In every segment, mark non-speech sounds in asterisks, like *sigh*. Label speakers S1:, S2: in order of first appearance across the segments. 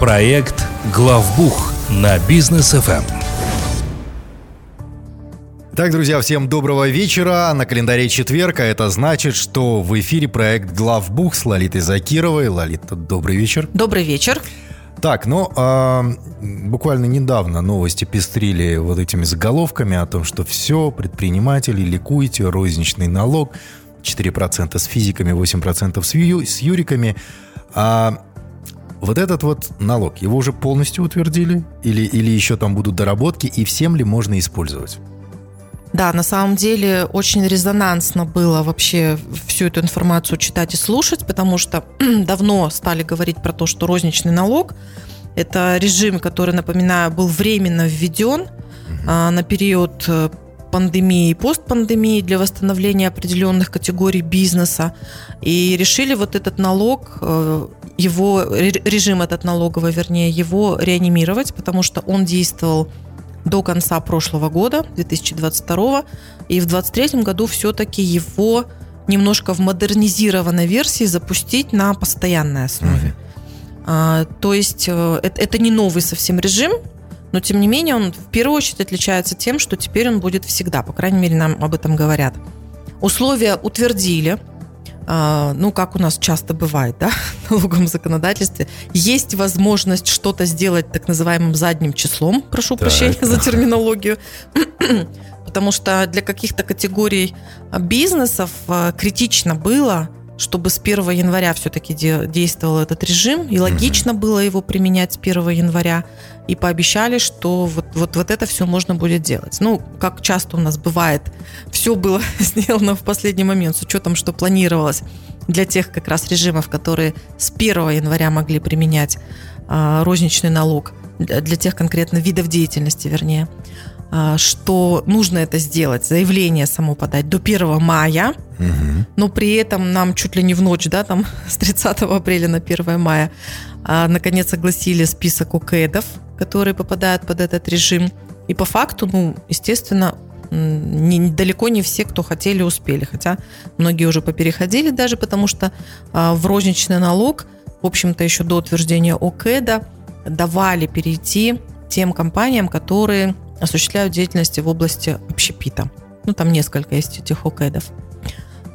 S1: Проект «Главбух» на бизнес ФМ.
S2: Так, друзья, всем доброго вечера. На календаре четверг, а это значит, что в эфире проект «Главбух» с Лолитой Закировой. Лолита, добрый вечер.
S3: Добрый вечер.
S2: Так, ну, э, буквально недавно новости пестрили вот этими заголовками о том, что все, предприниматели, ликуйте, розничный налог, 4% с физиками, 8% с, ю, с юриками. А вот этот вот налог, его уже полностью утвердили? Или, или еще там будут доработки? И всем ли можно использовать?
S3: Да, на самом деле очень резонансно было вообще всю эту информацию читать и слушать, потому что *clears throat* давно стали говорить про то, что розничный налог – это режим, который, напоминаю, был временно введен угу. на период э, пандемии и постпандемии для восстановления определенных категорий бизнеса. И решили вот этот налог, э, его режим этот налоговый, вернее, его реанимировать, потому что он действовал до конца прошлого года, 2022, и в 2023 году все-таки его немножко в модернизированной версии запустить на постоянной основе. Mm-hmm. А, то есть э, это, это не новый совсем режим, но тем не менее он в первую очередь отличается тем, что теперь он будет всегда, по крайней мере нам об этом говорят. Условия утвердили, ну, как у нас часто бывает, да, *laughs* в налоговом законодательстве, есть возможность что-то сделать так называемым задним числом, прошу так. прощения за терминологию, *clears throat* потому что для каких-то категорий бизнесов а, критично было чтобы с 1 января все-таки действовал этот режим, и логично было его применять с 1 января, и пообещали, что вот, вот, вот это все можно будет делать. Ну, как часто у нас бывает, все было *laughs* сделано в последний момент, с учетом, что планировалось для тех как раз режимов, которые с 1 января могли применять э, розничный налог, для тех конкретно видов деятельности, вернее. А, что нужно это сделать, заявление само подать до 1 мая, угу. но при этом нам чуть ли не в ночь, да, там *laughs* с 30 апреля на 1 мая, а, наконец огласили список ОКЭДов, которые попадают под этот режим. И по факту, ну, естественно, не, далеко не все, кто хотели, успели. Хотя многие уже попереходили даже, потому что а, в розничный налог, в общем-то, еще до утверждения ОКЭДа давали перейти тем компаниям, которые осуществляют деятельность в области общепита. Ну, там несколько есть этих ОКЭДов.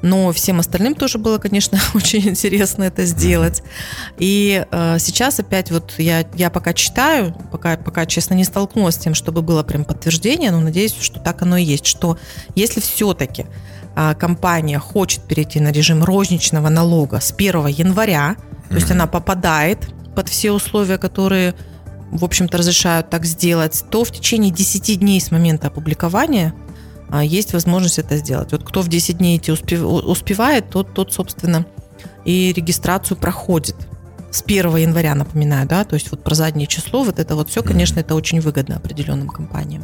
S3: Но всем остальным тоже было, конечно, *laughs* очень интересно это сделать. И э, сейчас опять вот я, я пока читаю, пока, пока, честно, не столкнулась с тем, чтобы было прям подтверждение, но надеюсь, что так оно и есть, что если все-таки э, компания хочет перейти на режим розничного налога с 1 января, то есть она попадает под все условия, которые в общем-то, разрешают так сделать, то в течение 10 дней с момента опубликования а, есть возможность это сделать. Вот кто в 10 дней эти успевает, тот, тот, собственно, и регистрацию проходит. С 1 января, напоминаю, да, то есть вот про заднее число, вот это вот все, конечно, это очень выгодно определенным компаниям.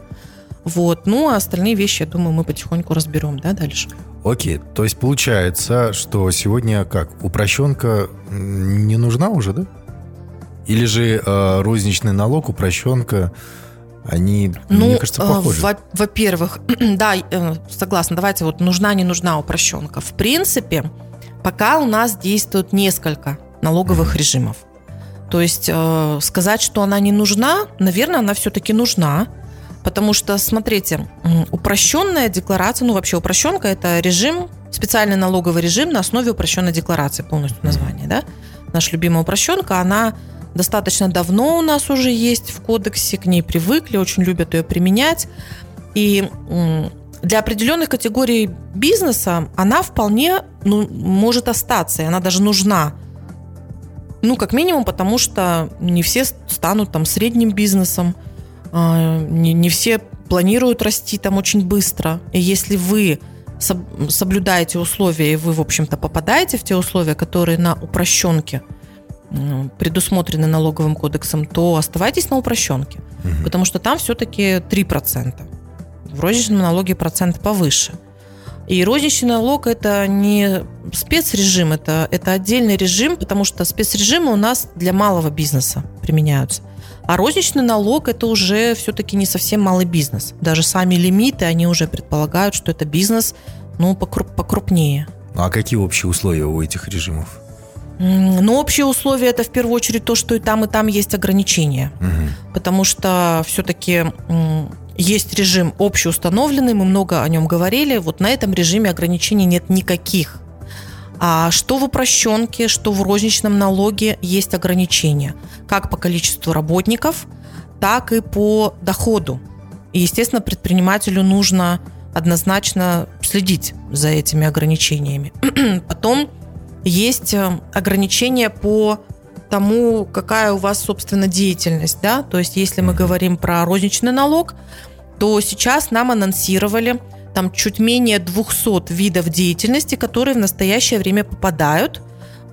S3: Вот, ну, а остальные вещи, я думаю, мы потихоньку разберем, да, дальше.
S2: Окей, то есть получается, что сегодня как, упрощенка не нужна уже, да? Или же э, розничный налог, упрощенка, они, ну, мне кажется, похожи.
S3: Во- во-первых, *clears throat* да, э, согласна, давайте вот нужна, не нужна упрощенка. В принципе, пока у нас действует несколько налоговых mm-hmm. режимов. То есть э, сказать, что она не нужна, наверное, она все-таки нужна, потому что, смотрите, упрощенная декларация, ну вообще упрощенка – это режим, специальный налоговый режим на основе упрощенной декларации, полностью название, да? Наша любимая упрощенка, она достаточно давно у нас уже есть в кодексе, к ней привыкли, очень любят ее применять. И для определенных категорий бизнеса она вполне ну, может остаться, и она даже нужна. Ну, как минимум, потому что не все станут там средним бизнесом, а, не, не все планируют расти там очень быстро. И если вы соблюдаете условия, и вы, в общем-то, попадаете в те условия, которые на упрощенке – предусмотрены налоговым кодексом, то оставайтесь на упрощенке, угу. потому что там все-таки 3%. В розничном налоге процент повыше. И розничный налог это не спецрежим, это, это отдельный режим, потому что спецрежимы у нас для малого бизнеса применяются. А розничный налог это уже все-таки не совсем малый бизнес. Даже сами лимиты, они уже предполагают, что это бизнес ну, покруп, покрупнее.
S2: А какие общие условия у этих режимов?
S3: Но общие условия это в первую очередь то, что и там, и там есть ограничения. Угу. Потому что все-таки есть режим общеустановленный, мы много о нем говорили. Вот на этом режиме ограничений нет никаких. А что в упрощенке, что в розничном налоге есть ограничения. Как по количеству работников, так и по доходу. И, естественно, предпринимателю нужно однозначно следить за этими ограничениями. *clears throat* Потом есть э, ограничения по тому, какая у вас, собственно, деятельность. Да? То есть, если мы говорим про розничный налог, то сейчас нам анонсировали там чуть менее 200 видов деятельности, которые в настоящее время попадают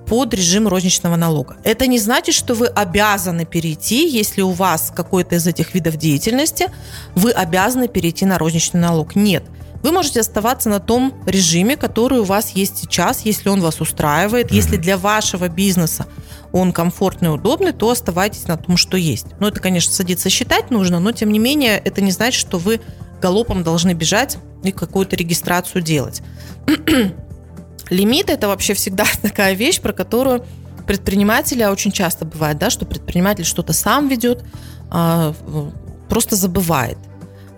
S3: под режим розничного налога. Это не значит, что вы обязаны перейти, если у вас какой-то из этих видов деятельности, вы обязаны перейти на розничный налог. Нет. Вы можете оставаться на том режиме, который у вас есть сейчас, если он вас устраивает, mm-hmm. если для вашего бизнеса он комфортный, удобный, то оставайтесь на том, что есть. Ну, это, конечно, садиться считать нужно, но, тем не менее, это не значит, что вы галопом должны бежать и какую-то регистрацию делать. *clears throat* Лимит – это вообще всегда *laughs* такая вещь, про которую предприниматели, а очень часто бывает, да, что предприниматель что-то сам ведет, а, просто забывает.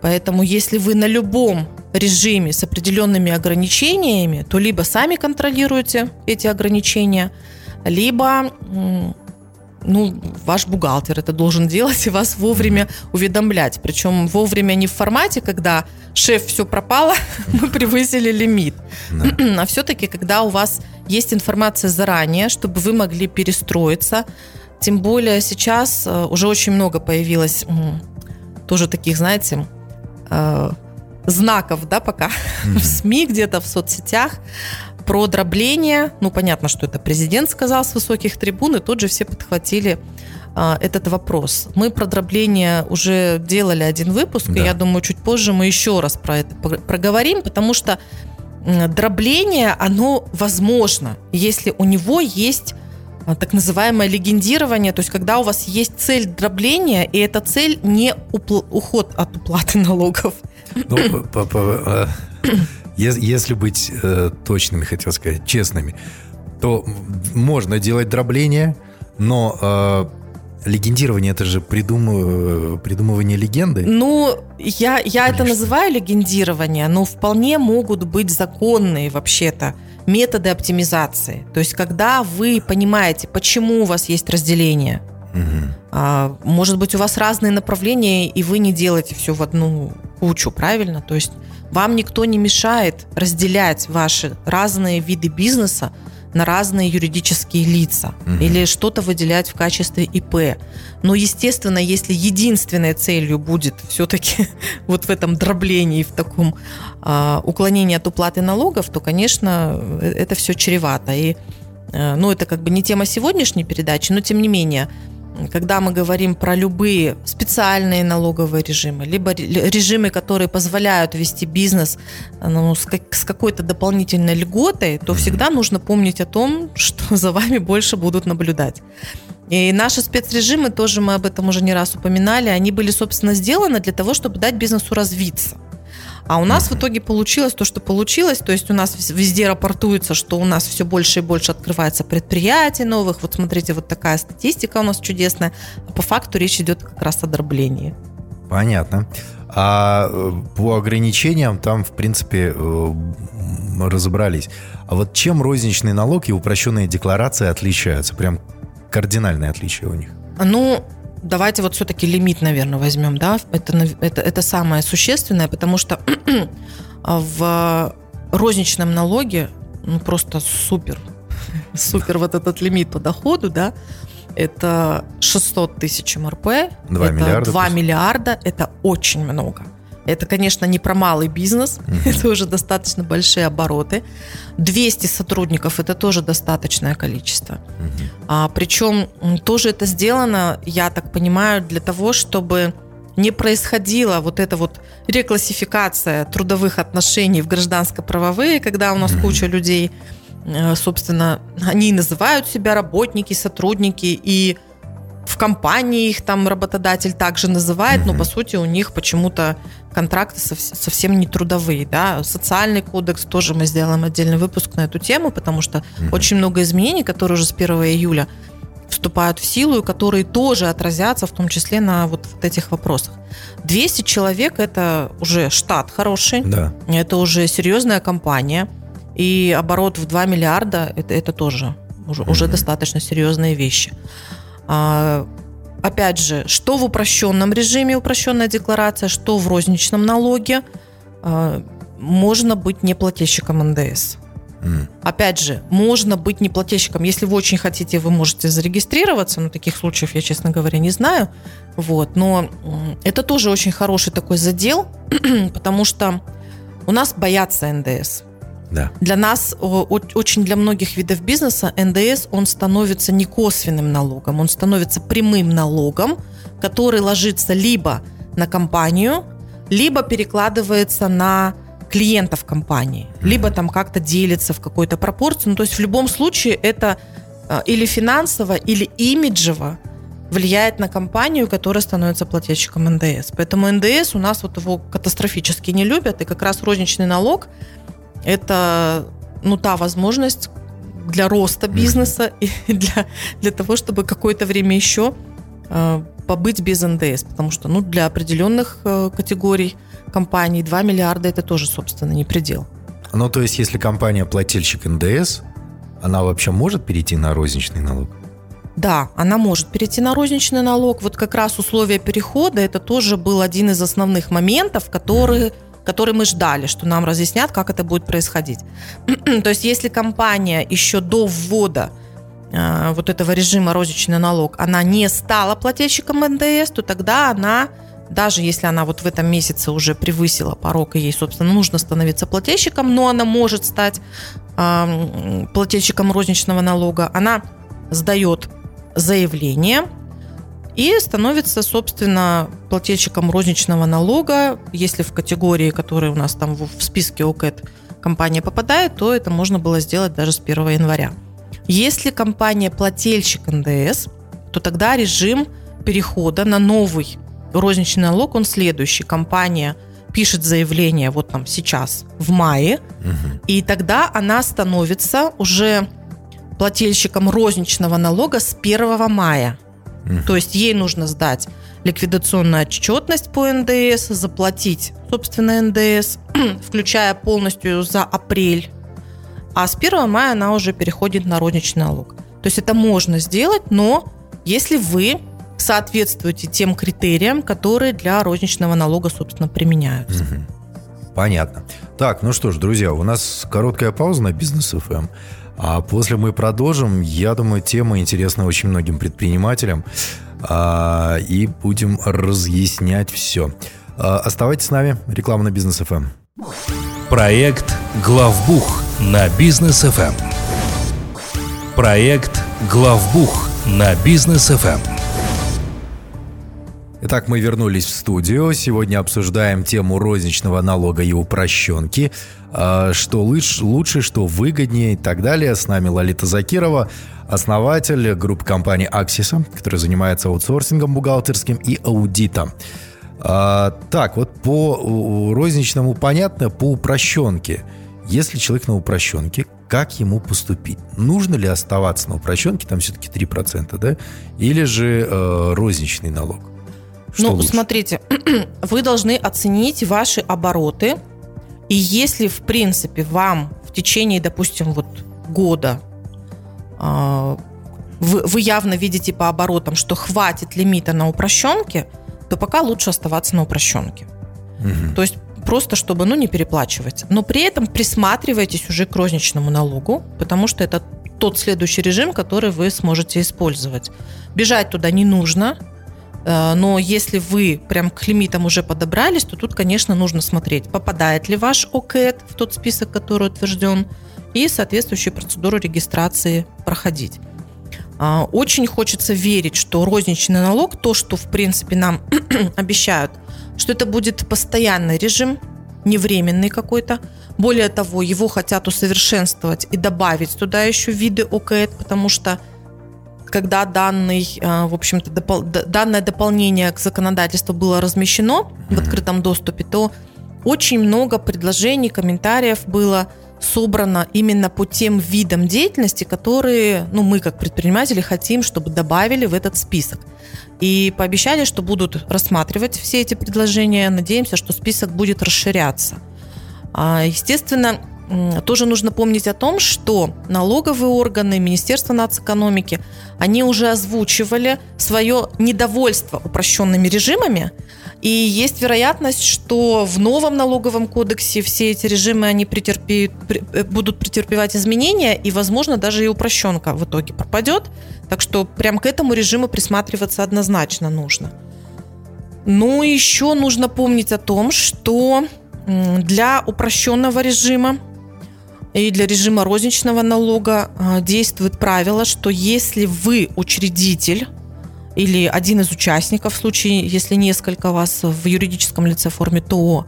S3: Поэтому если вы на любом режиме с определенными ограничениями, то либо сами контролируете эти ограничения, либо ну, ваш бухгалтер это должен *laughs* делать и вас вовремя уведомлять. Причем вовремя не в формате, когда шеф, все пропало, *laughs* мы превысили лимит. Да. *clears throat* А все-таки, когда у вас есть информация заранее, чтобы вы могли перестроиться. Тем более сейчас э, уже очень много появилось тоже таких, знаете, э, знаков, да, пока mm-hmm. *laughs* в СМИ, где-то в соцсетях про дробление. Ну, понятно, что это президент сказал с высоких трибун, и тут же все подхватили а, этот вопрос. Мы про дробление уже делали один выпуск, да. и я думаю, чуть позже мы еще раз про это проговорим, потому что дробление, оно возможно, если у него есть а, так называемое легендирование, то есть когда у вас есть цель дробления, и эта цель не упл- уход от уплаты *laughs* налогов. Ну, по, по,
S2: а, если быть э, точными, хотел сказать, честными, то можно делать дробление, но э, легендирование это же придум... придумывание легенды.
S3: Ну, я, я это называю легендирование, но вполне могут быть законные вообще-то методы оптимизации. То есть, когда вы понимаете, почему у вас есть разделение, угу. а, может быть, у вас разные направления, и вы не делаете все в одну кучу, правильно? То есть вам никто не мешает разделять ваши разные виды бизнеса на разные юридические лица угу. или что-то выделять в качестве ИП. Но, естественно, если единственной целью будет все-таки *laughs* вот в этом дроблении, в таком э, уклонении от уплаты налогов, то, конечно, э, это все чревато. И, э, ну, это как бы не тема сегодняшней передачи, но тем не менее – когда мы говорим про любые специальные налоговые режимы, либо режимы, которые позволяют вести бизнес ну, с, как, с какой-то дополнительной льготой, то всегда нужно помнить о том, *laughs* что за вами больше будут наблюдать. И наши спецрежимы, тоже мы об этом уже не раз упоминали, они были, собственно, сделаны для того, чтобы дать бизнесу развиться. А у нас в итоге получилось то, что получилось. То есть у нас везде рапортуется, что у нас все больше и больше открывается предприятий новых. Вот смотрите, вот такая статистика у нас чудесная. А по факту речь идет как раз о дроблении.
S2: Понятно. А э, по ограничениям там, в принципе, э, разобрались. А вот чем розничный налог и упрощенные декларации отличаются? Прям кардинальное отличие у них.
S3: Ну, давайте вот все-таки лимит, наверное, возьмем, да, это, это, это самое существенное, потому что *clears throat* в розничном налоге ну, просто супер, *laughs* супер вот этот лимит по доходу, да, это 600 тысяч МРП, 2 это миллиарда, 2 миллиарда, это очень много. Это, конечно, не про малый бизнес, mm-hmm. это уже достаточно большие обороты. 200 сотрудников это тоже достаточное количество. Mm-hmm. А, причем тоже это сделано, я так понимаю, для того, чтобы не происходила вот эта вот реклассификация трудовых отношений в гражданско-правовые, когда у нас mm-hmm. куча людей, э, собственно, они называют себя работники, сотрудники, и в компании их там работодатель также называет,
S2: Мгм.
S3: но по сути у них почему-то контракты совс- совсем не трудовые, да. Социальный кодекс тоже мы сделаем отдельный выпуск на эту тему, потому что
S2: Мгм.
S3: очень много изменений, которые уже с 1 июля вступают в силу и которые тоже отразятся в том числе на вот, вот этих вопросах. 200 человек – это уже штат хороший,
S2: Да.
S3: это уже серьезная компания, и оборот в 2 миллиарда это, это тоже уже, уже
S2: Мгм.
S3: достаточно серьезные вещи. А, опять же, что в упрощенном режиме, упрощенная декларация, что в розничном налоге, а, можно быть неплательщиком НДС.
S2: М.
S3: Опять же, можно быть неплательщиком. Если вы очень хотите, вы можете зарегистрироваться. Но таких случаев я, честно говоря, не знаю. Вот. Но это тоже очень хороший такой задел, *clears throat* потому что у нас боятся НДС.
S2: Да.
S3: Для нас, очень для многих видов бизнеса, НДС, он становится не косвенным налогом, он становится прямым налогом, который ложится либо на компанию, либо перекладывается на клиентов компании, либо там как-то делится в какой-то пропорции. Ну, то есть в любом случае это э, или финансово, или имиджево влияет на компанию, которая становится плательщиком НДС. Поэтому НДС у нас вот его катастрофически не любят, и как раз розничный налог – это ну, та возможность для роста бизнеса *laughs* и для, для того, чтобы какое-то время еще э, побыть без НДС, потому что ну, для определенных э, категорий компаний 2 миллиарда – это тоже, собственно, не предел.
S2: Ну, то есть, если компания плательщик НДС, она вообще может перейти на розничный налог?
S3: Да, она может перейти на розничный налог. Вот как раз условия перехода это тоже был один из основных моментов, которые, которые мы ждали, что нам разъяснят, как это будет происходить. *clears throat* То есть если компания еще до ввода э, вот этого режима розничный налог, она не стала плательщиком НДС, то тогда она, даже если она вот в этом месяце уже превысила порог, и ей, собственно, нужно становиться плательщиком, но она может стать э, плательщиком розничного налога, она сдает заявление и становится, собственно, плательщиком розничного налога. Если в категории, которые у нас там в списке ОКЭТ компания попадает, то это можно было сделать даже с 1 января. Если компания плательщик НДС, то тогда режим перехода на новый розничный налог, он следующий. Компания пишет заявление вот там сейчас, в мае,
S2: Мгм.
S3: и тогда она становится уже плательщиком розничного налога с 1 мая. То есть ей нужно сдать ликвидационную отчетность по НДС, заплатить, собственно, НДС, *clears throat* включая полностью за апрель. А с 1 мая она уже переходит на розничный налог. То есть это можно сделать, но если вы соответствуете тем критериям, которые для розничного налога, собственно, применяются.
S2: Понятно. Так, ну что ж, друзья, у нас короткая пауза на бизнес ФМ. А после мы продолжим. Я думаю, тема интересна очень многим предпринимателям. А, и будем разъяснять все. А, оставайтесь с нами. Реклама на бизнес ФМ.
S1: Проект «Главбух» на бизнес ФМ. Проект «Главбух» на бизнес ФМ.
S2: Итак, мы вернулись в студию. Сегодня обсуждаем тему розничного налога и упрощенки. А, Что лучше, что выгоднее и так далее. С нами Лолита Закирова, основатель группы компании Аксиса, которая занимается аутсорсингом бухгалтерским и аудитом. А, Так, вот по розничному понятно, по упрощенке. Если человек на упрощенке, как ему поступить? Нужно ли оставаться на упрощенке, там все-таки 3%, да? Или же э, розничный налог? Что
S3: ну,
S2: лучше?
S3: смотрите, *clears throat* вы должны оценить ваши обороты. И если, в принципе, вам в течение, допустим, вот года а, вы, вы явно видите по оборотам, что хватит лимита на упрощенке, то пока лучше оставаться на упрощенке.
S2: Мгм.
S3: То есть просто чтобы ну, не переплачивать. Но при этом присматривайтесь уже к розничному налогу, потому что это тот следующий режим, который вы сможете использовать. Бежать туда не нужно, э, но если вы прям к лимитам уже подобрались, то тут, конечно, нужно смотреть, попадает ли ваш ОКЭТ в тот список, который утвержден, и соответствующую процедуру регистрации проходить. А, Очень хочется верить, что розничный налог, то, что, в принципе, нам *clears throat* обещают, что это будет постоянный режим, не временный какой-то. Более того, его хотят усовершенствовать и добавить туда еще виды ОКЭД, потому что когда данный, в общем-то, допол- данное дополнение к законодательству было размещено в открытом доступе, то очень много предложений, комментариев было собрано именно по тем видам деятельности, которые ну, мы как предприниматели хотим, чтобы добавили в этот список. И пообещали, что будут рассматривать все эти предложения. Надеемся, что список будет расширяться. А, естественно, тоже нужно помнить о том, что налоговые органы, Министерство нацэкономики, они уже озвучивали свое недовольство упрощенными режимами, и есть вероятность, что в новом налоговом кодексе все эти режимы они претерпи, э, будут претерпевать изменения, и, возможно, даже и упрощенка в итоге пропадет. Так что прям к этому режиму присматриваться однозначно нужно. Ну, еще нужно помнить о том, что для упрощенного режима и для режима розничного налога а, действует правило, что если вы учредитель или один из участников, в случае, если несколько вас в юридическом лице форме ТО,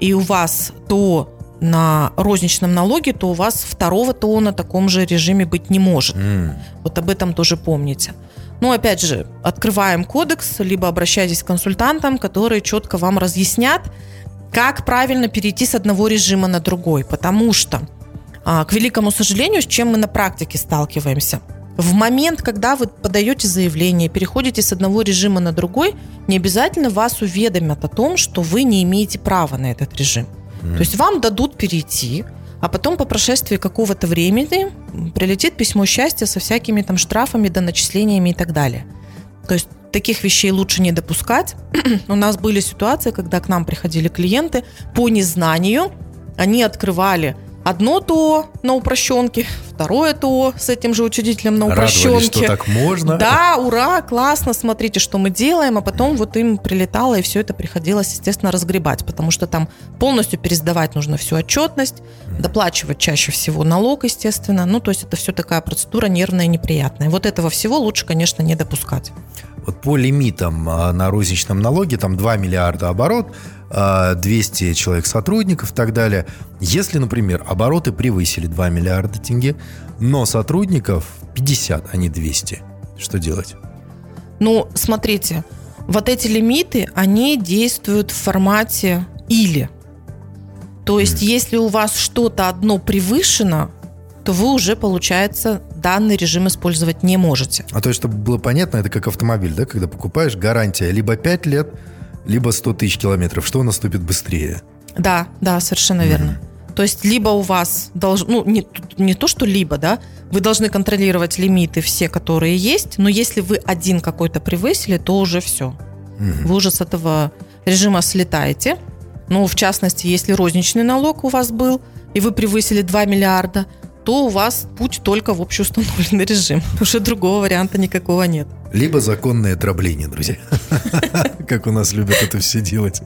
S3: и у вас ТО на розничном налоге, то у вас второго ТО на таком же режиме быть не может. Mm. Вот об этом тоже помните. Ну, опять же, открываем кодекс, либо обращайтесь к консультантам, которые четко вам разъяснят, как правильно перейти с одного режима на другой. Потому что, к великому сожалению, с чем мы на практике сталкиваемся – в момент, когда вы подаете заявление, переходите с одного режима на другой, не обязательно вас уведомят о том, что вы не имеете права на этот режим. Mm. То есть вам дадут перейти, а потом по прошествии какого-то времени прилетит письмо счастья со всякими там штрафами, доначислениями и так далее. То есть таких вещей лучше не допускать. *clears throat* У нас были ситуации, когда к нам приходили клиенты по незнанию, они открывали одно ТО на упрощенке, второе ТО с этим же учредителем на упрощенке. Радовались,
S2: что так можно.
S3: Да, ура, классно, смотрите, что мы делаем, а потом вот им прилетало, и все это приходилось, естественно, разгребать, потому что там полностью пересдавать нужно всю отчетность, доплачивать чаще всего налог, естественно. Ну, то есть это все такая процедура нервная и неприятная. Вот этого всего лучше, конечно, не допускать.
S2: Вот по лимитам а, на розничном налоге, там 2 миллиарда оборот, 200 а, человек сотрудников и так далее. Если, например, обороты превысили 2 миллиарда тенге, но сотрудников 50, а не 200, что делать?
S3: Ну, смотрите, вот эти лимиты, они действуют в формате «или». То есть, mm. если у вас что-то одно превышено, то вы уже, получается, данный режим использовать не можете.
S2: А то есть, чтобы было понятно, это как автомобиль, да, когда покупаешь, гарантия либо 5 лет, либо 100 тысяч километров. Что наступит быстрее?
S3: Да, да, совершенно mm-hmm. верно. То есть либо у вас должно, ну не, не то, что либо, да, вы должны контролировать лимиты все, которые есть, но если вы один какой-то превысили, то уже все. Угу. Вы уже с этого режима слетаете. Ну, в частности, если розничный налог у вас был, и вы превысили 2 миллиарда, то у вас путь только в общеустановленный режим. *laughs* Уже другого варианта никакого нет.
S2: Либо законное дробление, друзья. *laughs* Как у нас любят это все делать.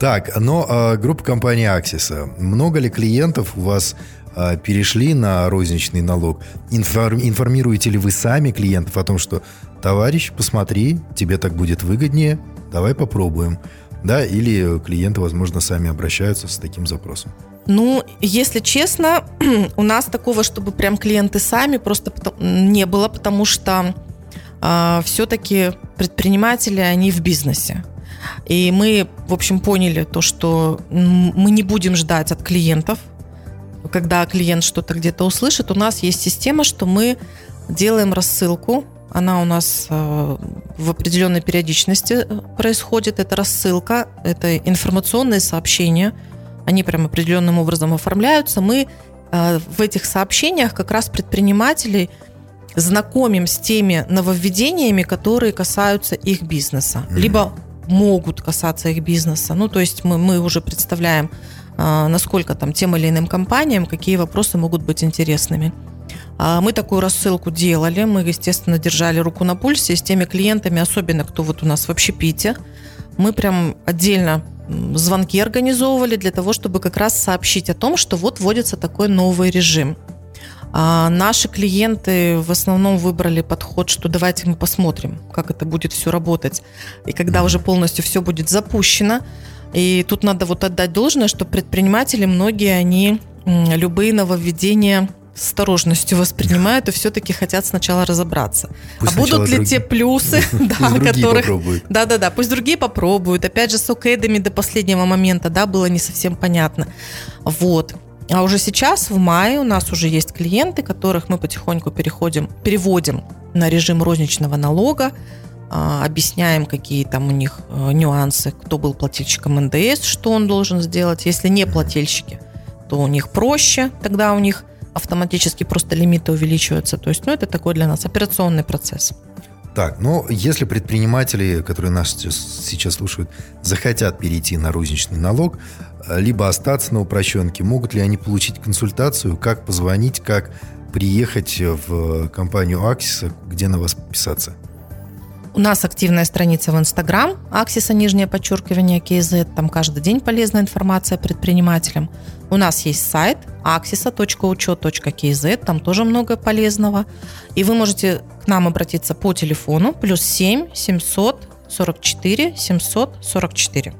S2: Так, но э, группа компании Аксиса. Много ли клиентов у вас э, перешли на розничный налог? Информ, информируете ли вы сами клиентов о том, что товарищ, посмотри, тебе так будет выгоднее, давай попробуем. Да, или клиенты, возможно, сами обращаются с таким запросом.
S3: Ну, если честно, *clears throat* у нас такого, чтобы прям клиенты сами просто не было, потому что э, все-таки предприниматели, они в бизнесе. И мы, в общем, поняли то, что мы не будем ждать от клиентов, когда клиент что-то где-то услышит. У нас есть система, что мы делаем рассылку. Она у нас э, в определенной периодичности происходит. Это рассылка, это информационные сообщения. Они прям определенным образом оформляются. Мы э, в этих сообщениях как раз предпринимателей знакомим с теми нововведениями, которые касаются их бизнеса. Либо могут касаться их бизнеса. Ну, то есть мы, мы уже представляем, а, насколько там тем или иным компаниям, какие вопросы могут быть интересными. А, мы такую рассылку делали, мы, естественно, держали руку на пульсе с теми клиентами, особенно кто вот у нас в общепите. Мы прям отдельно звонки организовывали для того, чтобы как раз сообщить о том, что вот вводится такой новый режим – а наши клиенты в основном выбрали подход, что давайте мы посмотрим, как это будет все работать. И когда уже полностью все будет запущено, и тут надо вот отдать должное, что предприниматели, многие, они любые нововведения с осторожностью воспринимают и все-таки хотят сначала разобраться. Пусть а будут ли друг... те *laughs* плюсы, да, которых... Да-да-да, пусть другие попробуют. Опять же, с окэдами до последнего момента, да, было не совсем понятно. Вот. А уже сейчас, в мае, у нас уже есть клиенты, которых мы потихоньку переходим, переводим на режим розничного налога, а, объясняем, какие там у них э, нюансы, кто был плательщиком НДС, что он должен сделать. Если не плательщики, то у них проще, тогда у них автоматически просто лимиты увеличиваются. То есть, ну, это такой для нас операционный процесс.
S2: Так, ну, если предприниматели, которые нас сейчас слушают, захотят перейти на розничный налог, либо остаться на упрощенке, могут ли они получить консультацию, как позвонить, как приехать в компанию Аксиса, где на вас подписаться?
S3: У нас активная страница в Инстаграм, Аксиса, нижнее подчеркивание, КЗ. Там каждый день полезная информация предпринимателям. У нас есть сайт axisa.учет.кз, там тоже много полезного. И вы можете к нам обратиться по телефону плюс 7 744 744.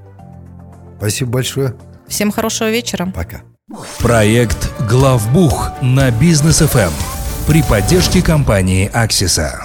S2: Спасибо большое.
S3: Всем хорошего вечера.
S2: Пока.
S1: Проект «Главбух» на Бизнес ФМ при поддержке компании «Аксиса».